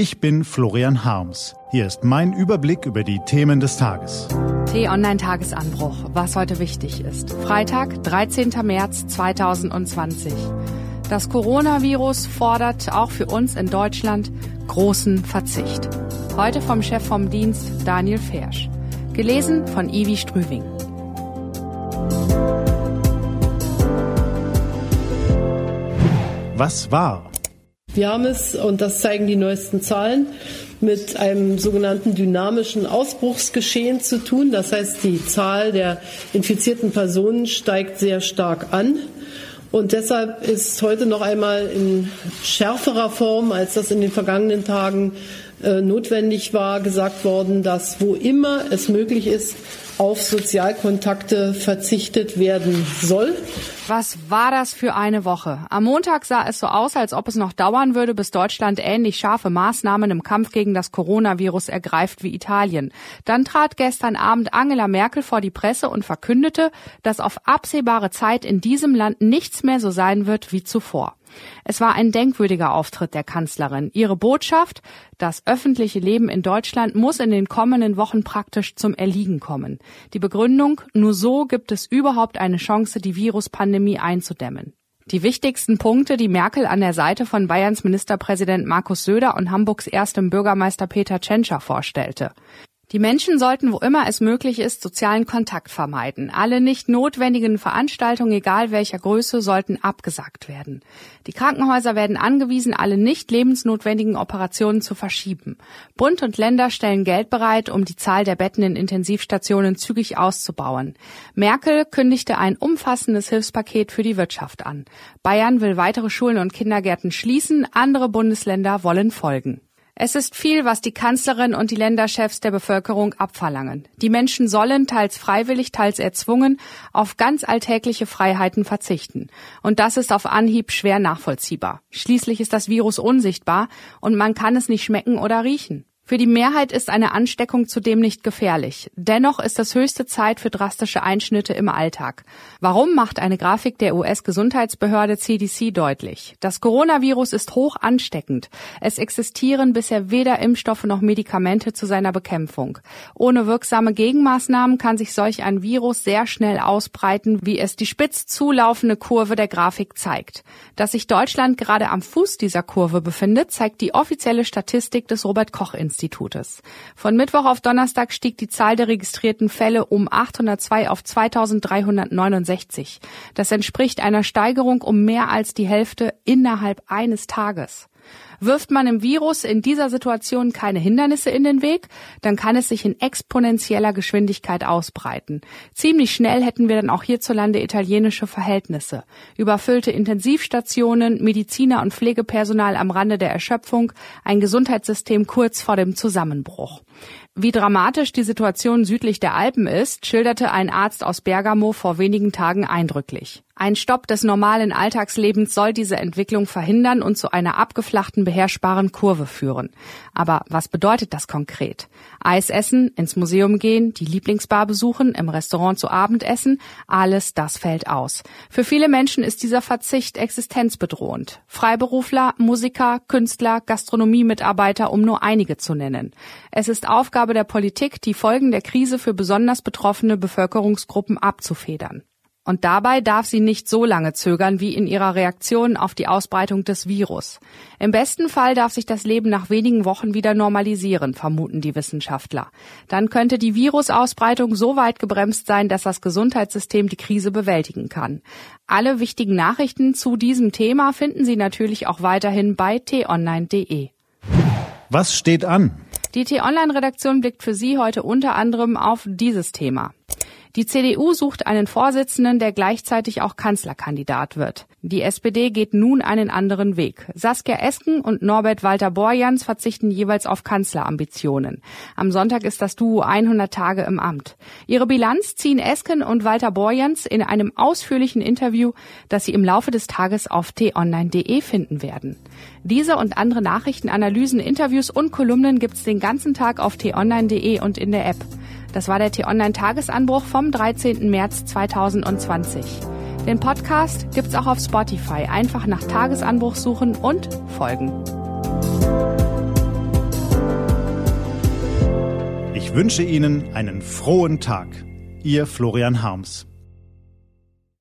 Ich bin Florian Harms. Hier ist mein Überblick über die Themen des Tages. T-Online-Tagesanbruch, was heute wichtig ist. Freitag, 13. März 2020. Das Coronavirus fordert auch für uns in Deutschland großen Verzicht. Heute vom Chef vom Dienst Daniel Fersch. Gelesen von Ivi Strüving. Was war? Wir haben es, und das zeigen die neuesten Zahlen, mit einem sogenannten dynamischen Ausbruchsgeschehen zu tun. Das heißt, die Zahl der infizierten Personen steigt sehr stark an. Und deshalb ist heute noch einmal in schärferer Form, als das in den vergangenen Tagen notwendig war, gesagt worden, dass wo immer es möglich ist, auf Sozialkontakte verzichtet werden soll. Was war das für eine Woche? Am Montag sah es so aus, als ob es noch dauern würde, bis Deutschland ähnlich scharfe Maßnahmen im Kampf gegen das Coronavirus ergreift wie Italien. Dann trat gestern Abend Angela Merkel vor die Presse und verkündete, dass auf absehbare Zeit in diesem Land nichts mehr so sein wird wie zuvor. Es war ein denkwürdiger Auftritt der Kanzlerin. Ihre Botschaft, das öffentliche Leben in Deutschland muss in den kommenden Wochen praktisch zum Erliegen kommen. Die Begründung, nur so gibt es überhaupt eine Chance, die Viruspandemie einzudämmen. Die wichtigsten Punkte, die Merkel an der Seite von Bayerns Ministerpräsident Markus Söder und Hamburgs erstem Bürgermeister Peter Tschentscher vorstellte. Die Menschen sollten, wo immer es möglich ist, sozialen Kontakt vermeiden. Alle nicht notwendigen Veranstaltungen, egal welcher Größe, sollten abgesagt werden. Die Krankenhäuser werden angewiesen, alle nicht lebensnotwendigen Operationen zu verschieben. Bund und Länder stellen Geld bereit, um die Zahl der Betten in Intensivstationen zügig auszubauen. Merkel kündigte ein umfassendes Hilfspaket für die Wirtschaft an. Bayern will weitere Schulen und Kindergärten schließen, andere Bundesländer wollen folgen. Es ist viel, was die Kanzlerin und die Länderchefs der Bevölkerung abverlangen. Die Menschen sollen, teils freiwillig, teils erzwungen, auf ganz alltägliche Freiheiten verzichten. Und das ist auf Anhieb schwer nachvollziehbar. Schließlich ist das Virus unsichtbar und man kann es nicht schmecken oder riechen. Für die Mehrheit ist eine Ansteckung zudem nicht gefährlich. Dennoch ist es höchste Zeit für drastische Einschnitte im Alltag. Warum macht eine Grafik der US-Gesundheitsbehörde CDC deutlich? Das Coronavirus ist hoch ansteckend. Es existieren bisher weder Impfstoffe noch Medikamente zu seiner Bekämpfung. Ohne wirksame Gegenmaßnahmen kann sich solch ein Virus sehr schnell ausbreiten, wie es die spitz zulaufende Kurve der Grafik zeigt. Dass sich Deutschland gerade am Fuß dieser Kurve befindet, zeigt die offizielle Statistik des Robert Koch Instituts. Institutes. Von Mittwoch auf Donnerstag stieg die Zahl der registrierten Fälle um 802 auf 2369. Das entspricht einer Steigerung um mehr als die Hälfte innerhalb eines Tages. Wirft man im Virus in dieser Situation keine Hindernisse in den Weg, dann kann es sich in exponentieller Geschwindigkeit ausbreiten. Ziemlich schnell hätten wir dann auch hierzulande italienische Verhältnisse. Überfüllte Intensivstationen, Mediziner und Pflegepersonal am Rande der Erschöpfung, ein Gesundheitssystem kurz vor dem Zusammenbruch. Wie dramatisch die Situation südlich der Alpen ist, schilderte ein Arzt aus Bergamo vor wenigen Tagen eindrücklich. Ein Stopp des normalen Alltagslebens soll diese Entwicklung verhindern und zu einer abgeflachten, beherrschbaren Kurve führen. Aber was bedeutet das konkret? Eis essen, ins Museum gehen, die Lieblingsbar besuchen, im Restaurant zu Abend essen, alles das fällt aus. Für viele Menschen ist dieser Verzicht existenzbedrohend. Freiberufler, Musiker, Künstler, Gastronomiemitarbeiter, um nur einige zu nennen. Es ist Aufgabe der Politik, die Folgen der Krise für besonders betroffene Bevölkerungsgruppen abzufedern. Und dabei darf sie nicht so lange zögern wie in ihrer Reaktion auf die Ausbreitung des Virus. Im besten Fall darf sich das Leben nach wenigen Wochen wieder normalisieren, vermuten die Wissenschaftler. Dann könnte die Virusausbreitung so weit gebremst sein, dass das Gesundheitssystem die Krise bewältigen kann. Alle wichtigen Nachrichten zu diesem Thema finden Sie natürlich auch weiterhin bei t-online.de. Was steht an? Die T-Online-Redaktion blickt für Sie heute unter anderem auf dieses Thema. Die CDU sucht einen Vorsitzenden, der gleichzeitig auch Kanzlerkandidat wird. Die SPD geht nun einen anderen Weg. Saskia Esken und Norbert Walter Borjans verzichten jeweils auf Kanzlerambitionen. Am Sonntag ist das Duo 100 Tage im Amt. Ihre Bilanz ziehen Esken und Walter Borjans in einem ausführlichen Interview, das Sie im Laufe des Tages auf t-online.de finden werden. Diese und andere Nachrichten, Analysen, Interviews und Kolumnen gibt's den ganzen Tag auf t-online.de und in der App. Das war der T-Online-Tagesanbruch vom 13. März 2020. Den Podcast gibt's auch auf Spotify. Einfach nach Tagesanbruch suchen und folgen. Ich wünsche Ihnen einen frohen Tag. Ihr Florian Harms.